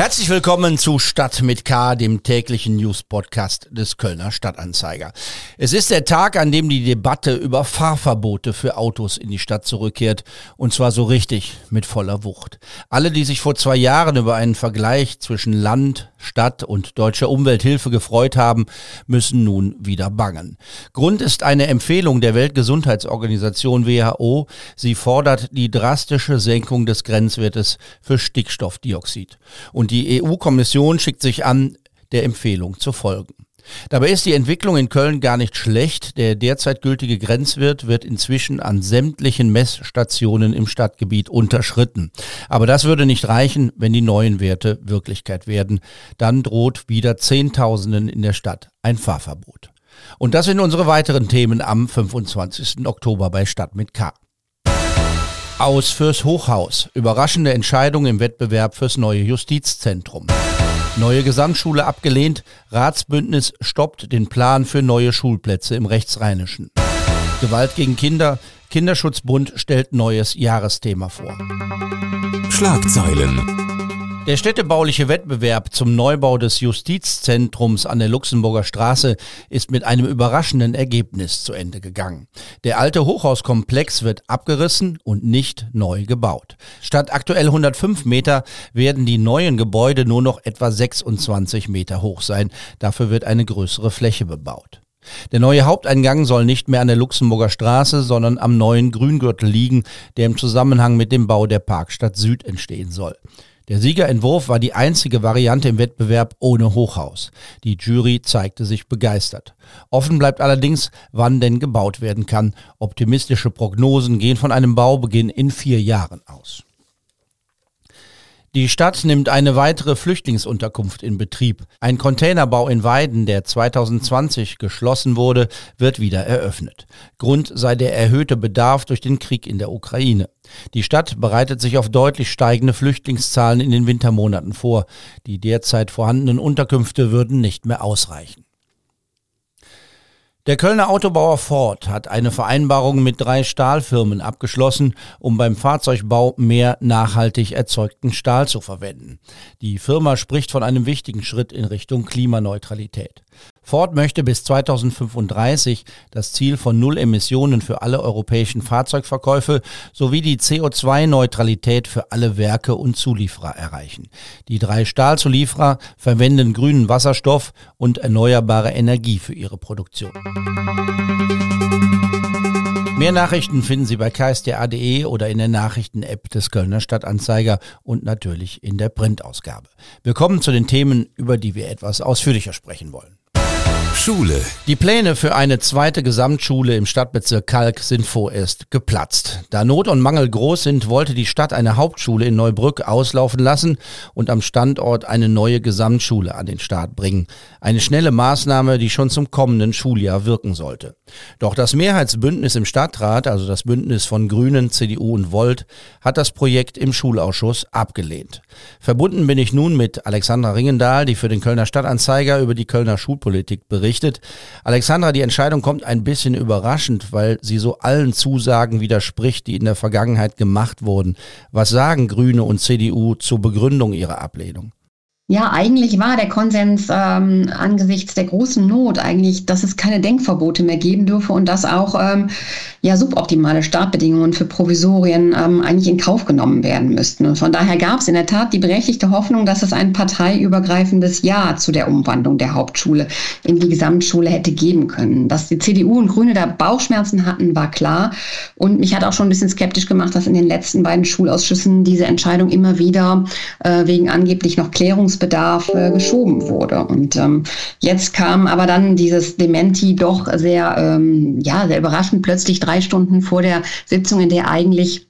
Herzlich willkommen zu Stadt mit K, dem täglichen News-Podcast des Kölner Stadtanzeiger. Es ist der Tag, an dem die Debatte über Fahrverbote für Autos in die Stadt zurückkehrt. Und zwar so richtig, mit voller Wucht. Alle, die sich vor zwei Jahren über einen Vergleich zwischen Land, Stadt und deutscher Umwelthilfe gefreut haben, müssen nun wieder bangen. Grund ist eine Empfehlung der Weltgesundheitsorganisation WHO. Sie fordert die drastische Senkung des Grenzwertes für Stickstoffdioxid. Und die EU-Kommission schickt sich an, der Empfehlung zu folgen. Dabei ist die Entwicklung in Köln gar nicht schlecht. Der derzeit gültige Grenzwert wird inzwischen an sämtlichen Messstationen im Stadtgebiet unterschritten. Aber das würde nicht reichen, wenn die neuen Werte Wirklichkeit werden. Dann droht wieder Zehntausenden in der Stadt ein Fahrverbot. Und das sind unsere weiteren Themen am 25. Oktober bei Stadt mit K. Aus fürs Hochhaus. Überraschende Entscheidung im Wettbewerb fürs neue Justizzentrum. Neue Gesamtschule abgelehnt. Ratsbündnis stoppt den Plan für neue Schulplätze im Rechtsrheinischen. Gewalt gegen Kinder. Kinderschutzbund stellt neues Jahresthema vor. Schlagzeilen. Der städtebauliche Wettbewerb zum Neubau des Justizzentrums an der Luxemburger Straße ist mit einem überraschenden Ergebnis zu Ende gegangen. Der alte Hochhauskomplex wird abgerissen und nicht neu gebaut. Statt aktuell 105 Meter werden die neuen Gebäude nur noch etwa 26 Meter hoch sein. Dafür wird eine größere Fläche bebaut. Der neue Haupteingang soll nicht mehr an der Luxemburger Straße, sondern am neuen Grüngürtel liegen, der im Zusammenhang mit dem Bau der Parkstadt Süd entstehen soll. Der Siegerentwurf war die einzige Variante im Wettbewerb ohne Hochhaus. Die Jury zeigte sich begeistert. Offen bleibt allerdings, wann denn gebaut werden kann. Optimistische Prognosen gehen von einem Baubeginn in vier Jahren aus. Die Stadt nimmt eine weitere Flüchtlingsunterkunft in Betrieb. Ein Containerbau in Weiden, der 2020 geschlossen wurde, wird wieder eröffnet. Grund sei der erhöhte Bedarf durch den Krieg in der Ukraine. Die Stadt bereitet sich auf deutlich steigende Flüchtlingszahlen in den Wintermonaten vor. Die derzeit vorhandenen Unterkünfte würden nicht mehr ausreichen. Der Kölner Autobauer Ford hat eine Vereinbarung mit drei Stahlfirmen abgeschlossen, um beim Fahrzeugbau mehr nachhaltig erzeugten Stahl zu verwenden. Die Firma spricht von einem wichtigen Schritt in Richtung Klimaneutralität. Ford möchte bis 2035 das Ziel von Null Emissionen für alle europäischen Fahrzeugverkäufe sowie die CO2-Neutralität für alle Werke und Zulieferer erreichen. Die drei Stahlzulieferer verwenden grünen Wasserstoff und erneuerbare Energie für ihre Produktion. Mehr Nachrichten finden Sie bei ksda.de oder in der Nachrichten-App des Kölner Stadtanzeiger und natürlich in der Printausgabe. Wir kommen zu den Themen, über die wir etwas ausführlicher sprechen wollen. Schule. Die Pläne für eine zweite Gesamtschule im Stadtbezirk Kalk sind vorerst geplatzt. Da Not und Mangel groß sind, wollte die Stadt eine Hauptschule in Neubrück auslaufen lassen und am Standort eine neue Gesamtschule an den Start bringen. Eine schnelle Maßnahme, die schon zum kommenden Schuljahr wirken sollte. Doch das Mehrheitsbündnis im Stadtrat, also das Bündnis von Grünen, CDU und Volt, hat das Projekt im Schulausschuss abgelehnt. Verbunden bin ich nun mit Alexandra Ringendahl, die für den Kölner Stadtanzeiger über die Kölner Schulpolitik berichtet berichtet. Alexandra, die Entscheidung kommt ein bisschen überraschend, weil sie so allen Zusagen widerspricht, die in der Vergangenheit gemacht wurden. Was sagen Grüne und CDU zur Begründung ihrer Ablehnung? Ja, eigentlich war der Konsens ähm, angesichts der großen Not eigentlich, dass es keine Denkverbote mehr geben dürfe und dass auch ähm, ja suboptimale Startbedingungen für Provisorien ähm, eigentlich in Kauf genommen werden müssten. Und von daher gab es in der Tat die berechtigte Hoffnung, dass es ein parteiübergreifendes Ja zu der Umwandlung der Hauptschule in die Gesamtschule hätte geben können. Dass die CDU und Grüne da Bauchschmerzen hatten, war klar. Und mich hat auch schon ein bisschen skeptisch gemacht, dass in den letzten beiden Schulausschüssen diese Entscheidung immer wieder äh, wegen angeblich noch Klärungs Handlungsbedarf äh, geschoben wurde. Und ähm, jetzt kam aber dann dieses Dementi doch sehr, ähm, ja, sehr überraschend, plötzlich drei Stunden vor der Sitzung, in der eigentlich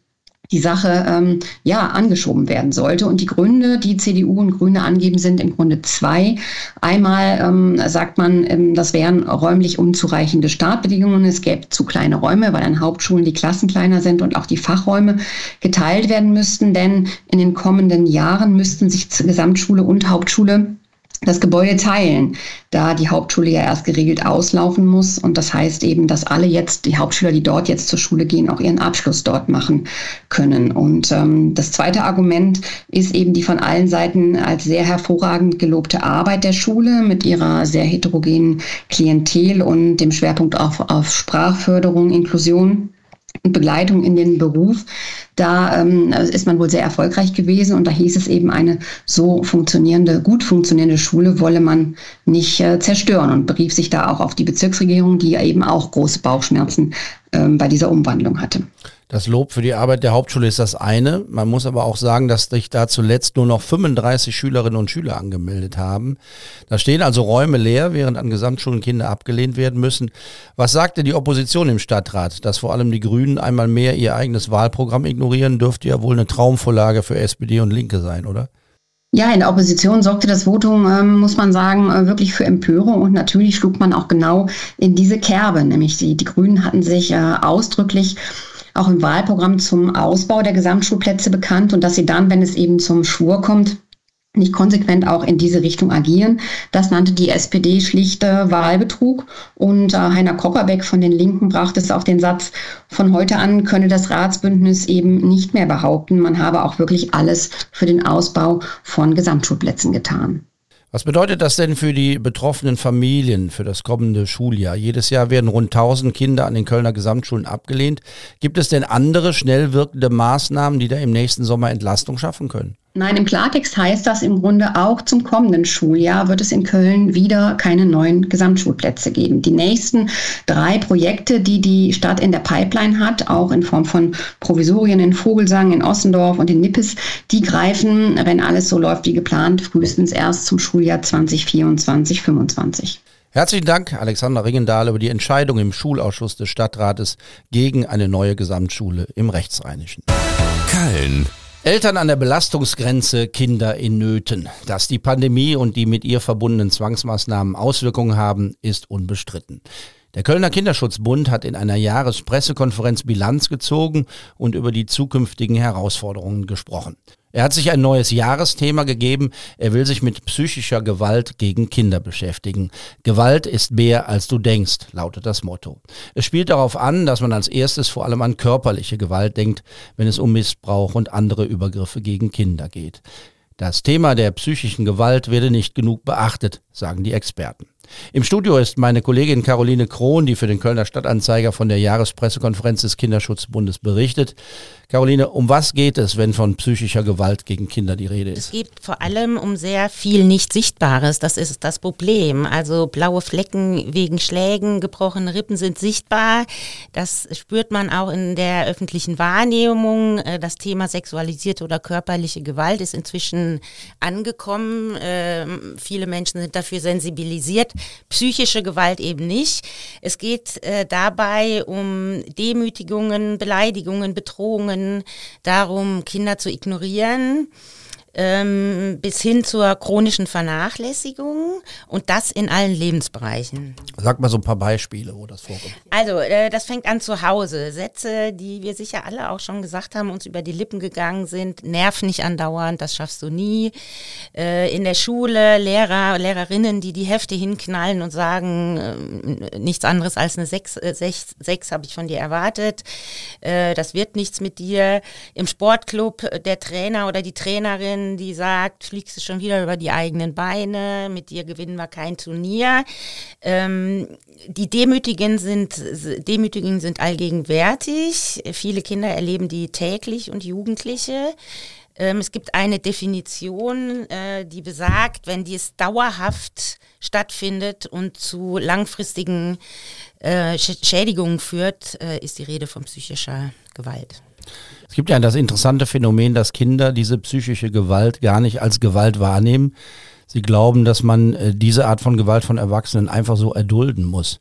die Sache ähm, ja angeschoben werden sollte. Und die Gründe, die CDU und Grüne angeben, sind im Grunde zwei. Einmal ähm, sagt man, ähm, das wären räumlich unzureichende Startbedingungen. Es gäbe zu kleine Räume, weil an Hauptschulen die Klassen kleiner sind und auch die Fachräume geteilt werden müssten. Denn in den kommenden Jahren müssten sich Gesamtschule und Hauptschule das Gebäude teilen, da die Hauptschule ja erst geregelt auslaufen muss. Und das heißt eben, dass alle jetzt, die Hauptschüler, die dort jetzt zur Schule gehen, auch ihren Abschluss dort machen können. Und ähm, das zweite Argument ist eben die von allen Seiten als sehr hervorragend gelobte Arbeit der Schule mit ihrer sehr heterogenen Klientel und dem Schwerpunkt auf, auf Sprachförderung, Inklusion Begleitung in den Beruf. Da ähm, ist man wohl sehr erfolgreich gewesen und da hieß es eben, eine so funktionierende, gut funktionierende Schule wolle man nicht äh, zerstören und berief sich da auch auf die Bezirksregierung, die eben auch große Bauchschmerzen ähm, bei dieser Umwandlung hatte. Das Lob für die Arbeit der Hauptschule ist das eine. Man muss aber auch sagen, dass sich da zuletzt nur noch 35 Schülerinnen und Schüler angemeldet haben. Da stehen also Räume leer, während an Gesamtschulen Kinder abgelehnt werden müssen. Was sagte die Opposition im Stadtrat? Dass vor allem die Grünen einmal mehr ihr eigenes Wahlprogramm ignorieren, dürfte ja wohl eine Traumvorlage für SPD und Linke sein, oder? Ja, in der Opposition sorgte das Votum, ähm, muss man sagen, äh, wirklich für Empörung und natürlich schlug man auch genau in diese Kerbe, nämlich die, die Grünen hatten sich äh, ausdrücklich auch im Wahlprogramm zum Ausbau der Gesamtschulplätze bekannt und dass sie dann, wenn es eben zum Schwur kommt, nicht konsequent auch in diese Richtung agieren. Das nannte die SPD schlichte Wahlbetrug. Und äh, Heiner Kopperbeck von den Linken brachte es auf den Satz, von heute an könne das Ratsbündnis eben nicht mehr behaupten, man habe auch wirklich alles für den Ausbau von Gesamtschulplätzen getan. Was bedeutet das denn für die betroffenen Familien für das kommende Schuljahr? Jedes Jahr werden rund 1000 Kinder an den Kölner Gesamtschulen abgelehnt. Gibt es denn andere schnell wirkende Maßnahmen, die da im nächsten Sommer Entlastung schaffen können? Nein, im Klartext heißt das im Grunde auch zum kommenden Schuljahr wird es in Köln wieder keine neuen Gesamtschulplätze geben. Die nächsten drei Projekte, die die Stadt in der Pipeline hat, auch in Form von Provisorien in Vogelsang, in Ossendorf und in Nippes, die greifen, wenn alles so läuft wie geplant, frühestens erst zum Schuljahr 2024-25. Herzlichen Dank, Alexander Ringendahl, über die Entscheidung im Schulausschuss des Stadtrates gegen eine neue Gesamtschule im Rechtsrheinischen. Köln Eltern an der Belastungsgrenze, Kinder in Nöten. Dass die Pandemie und die mit ihr verbundenen Zwangsmaßnahmen Auswirkungen haben, ist unbestritten. Der Kölner Kinderschutzbund hat in einer Jahrespressekonferenz Bilanz gezogen und über die zukünftigen Herausforderungen gesprochen. Er hat sich ein neues Jahresthema gegeben. Er will sich mit psychischer Gewalt gegen Kinder beschäftigen. Gewalt ist mehr als du denkst, lautet das Motto. Es spielt darauf an, dass man als erstes vor allem an körperliche Gewalt denkt, wenn es um Missbrauch und andere Übergriffe gegen Kinder geht. Das Thema der psychischen Gewalt werde nicht genug beachtet, sagen die Experten. Im Studio ist meine Kollegin Caroline Krohn, die für den Kölner Stadtanzeiger von der Jahrespressekonferenz des Kinderschutzbundes berichtet. Caroline, um was geht es, wenn von psychischer Gewalt gegen Kinder die Rede ist? Es geht vor allem um sehr viel nicht Sichtbares. Das ist das Problem. Also blaue Flecken wegen Schlägen, gebrochene Rippen sind sichtbar. Das spürt man auch in der öffentlichen Wahrnehmung. Äh, das Thema sexualisierte oder körperliche Gewalt ist inzwischen angekommen. Ähm, viele Menschen sind dafür sensibilisiert psychische Gewalt eben nicht. Es geht äh, dabei um Demütigungen, Beleidigungen, Bedrohungen, darum, Kinder zu ignorieren ähm, bis hin zur chronischen Vernachlässigung und das in allen Lebensbereichen. Sag mal so ein paar Beispiele, wo das vorkommt. Also, äh, das fängt an zu Hause. Sätze, die wir sicher alle auch schon gesagt haben, uns über die Lippen gegangen sind. Nerv nicht andauernd, das schaffst du nie. Äh, in der Schule Lehrer, Lehrerinnen, die die Hefte hinknallen und sagen, äh, nichts anderes als eine Sechs, äh, Sechs, Sechs habe ich von dir erwartet. Äh, das wird nichts mit dir. Im Sportclub der Trainer oder die Trainerin Trainerin, die sagt, fliegst du schon wieder über die eigenen Beine, mit dir gewinnen wir kein Turnier. Ähm, die Demütigen sind, Demütigen sind allgegenwärtig. Viele Kinder erleben die täglich und Jugendliche. Ähm, es gibt eine Definition, äh, die besagt, wenn dies dauerhaft stattfindet und zu langfristigen äh, Schädigungen führt, äh, ist die Rede von psychischer Gewalt. Es gibt ja das interessante Phänomen, dass Kinder diese psychische Gewalt gar nicht als Gewalt wahrnehmen. Sie glauben, dass man äh, diese Art von Gewalt von Erwachsenen einfach so erdulden muss.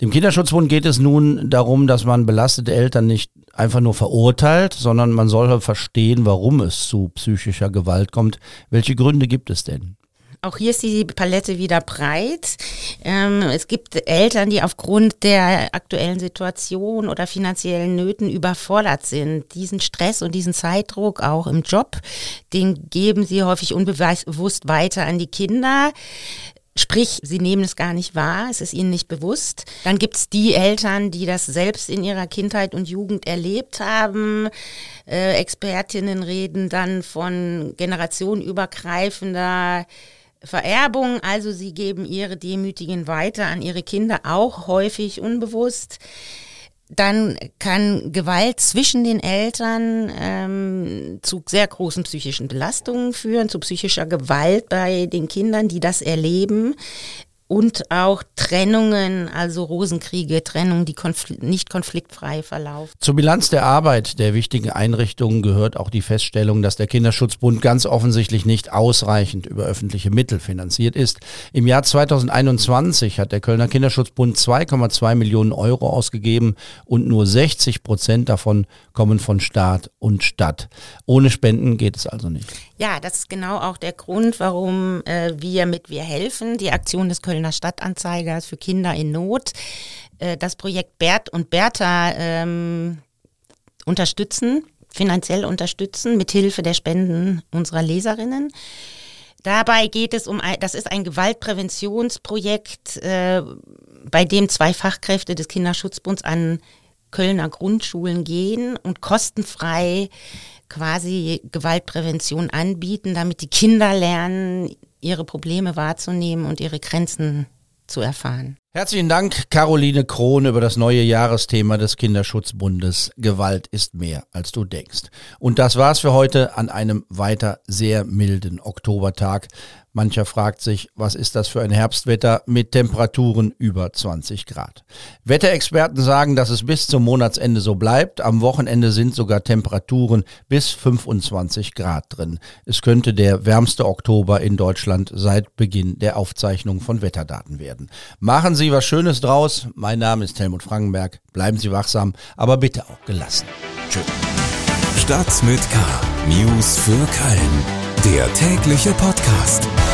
Dem Kinderschutzbund geht es nun darum, dass man belastete Eltern nicht einfach nur verurteilt, sondern man soll verstehen, warum es zu psychischer Gewalt kommt. Welche Gründe gibt es denn? Auch hier ist die Palette wieder breit. Ähm, es gibt Eltern, die aufgrund der aktuellen Situation oder finanziellen Nöten überfordert sind. Diesen Stress und diesen Zeitdruck auch im Job, den geben sie häufig unbewusst weiter an die Kinder. Sprich, sie nehmen es gar nicht wahr, es ist ihnen nicht bewusst. Dann gibt es die Eltern, die das selbst in ihrer Kindheit und Jugend erlebt haben. Äh, Expertinnen reden dann von generationenübergreifender Vererbung, also sie geben ihre Demütigen weiter an ihre Kinder, auch häufig unbewusst. Dann kann Gewalt zwischen den Eltern ähm, zu sehr großen psychischen Belastungen führen, zu psychischer Gewalt bei den Kindern, die das erleben und auch Trennungen, also Rosenkriege, Trennungen, die konfl nicht konfliktfrei verlaufen. Zur Bilanz der Arbeit der wichtigen Einrichtungen gehört auch die Feststellung, dass der Kinderschutzbund ganz offensichtlich nicht ausreichend über öffentliche Mittel finanziert ist. Im Jahr 2021 hat der Kölner Kinderschutzbund 2,2 Millionen Euro ausgegeben und nur 60 Prozent davon kommen von Staat und Stadt. Ohne Spenden geht es also nicht. Ja, das ist genau auch der Grund, warum äh, wir mit Wir helfen, die Aktion des Kölner Stadtanzeigers für Kinder in Not, äh, das Projekt Bert und Bertha ähm, unterstützen, finanziell unterstützen, mit Hilfe der Spenden unserer Leserinnen. Dabei geht es um, ein, das ist ein Gewaltpräventionsprojekt, äh, bei dem zwei Fachkräfte des Kinderschutzbunds an Kölner Grundschulen gehen und kostenfrei quasi Gewaltprävention anbieten, damit die Kinder lernen, ihre Probleme wahrzunehmen und ihre Grenzen zu erfahren. Herzlichen Dank, Caroline Krohn, über das neue Jahresthema des Kinderschutzbundes. Gewalt ist mehr, als du denkst. Und das war's für heute an einem weiter sehr milden Oktobertag. Mancher fragt sich, was ist das für ein Herbstwetter mit Temperaturen über 20 Grad. Wetterexperten sagen, dass es bis zum Monatsende so bleibt. Am Wochenende sind sogar Temperaturen bis 25 Grad drin. Es könnte der wärmste Oktober in Deutschland seit Beginn der Aufzeichnung von Wetterdaten werden. Machen Sie was Schönes draus. Mein Name ist Helmut Frankenberg. Bleiben Sie wachsam, aber bitte auch gelassen. Tschüss. Stadt mit K. News für Köln. Der tägliche Podcast.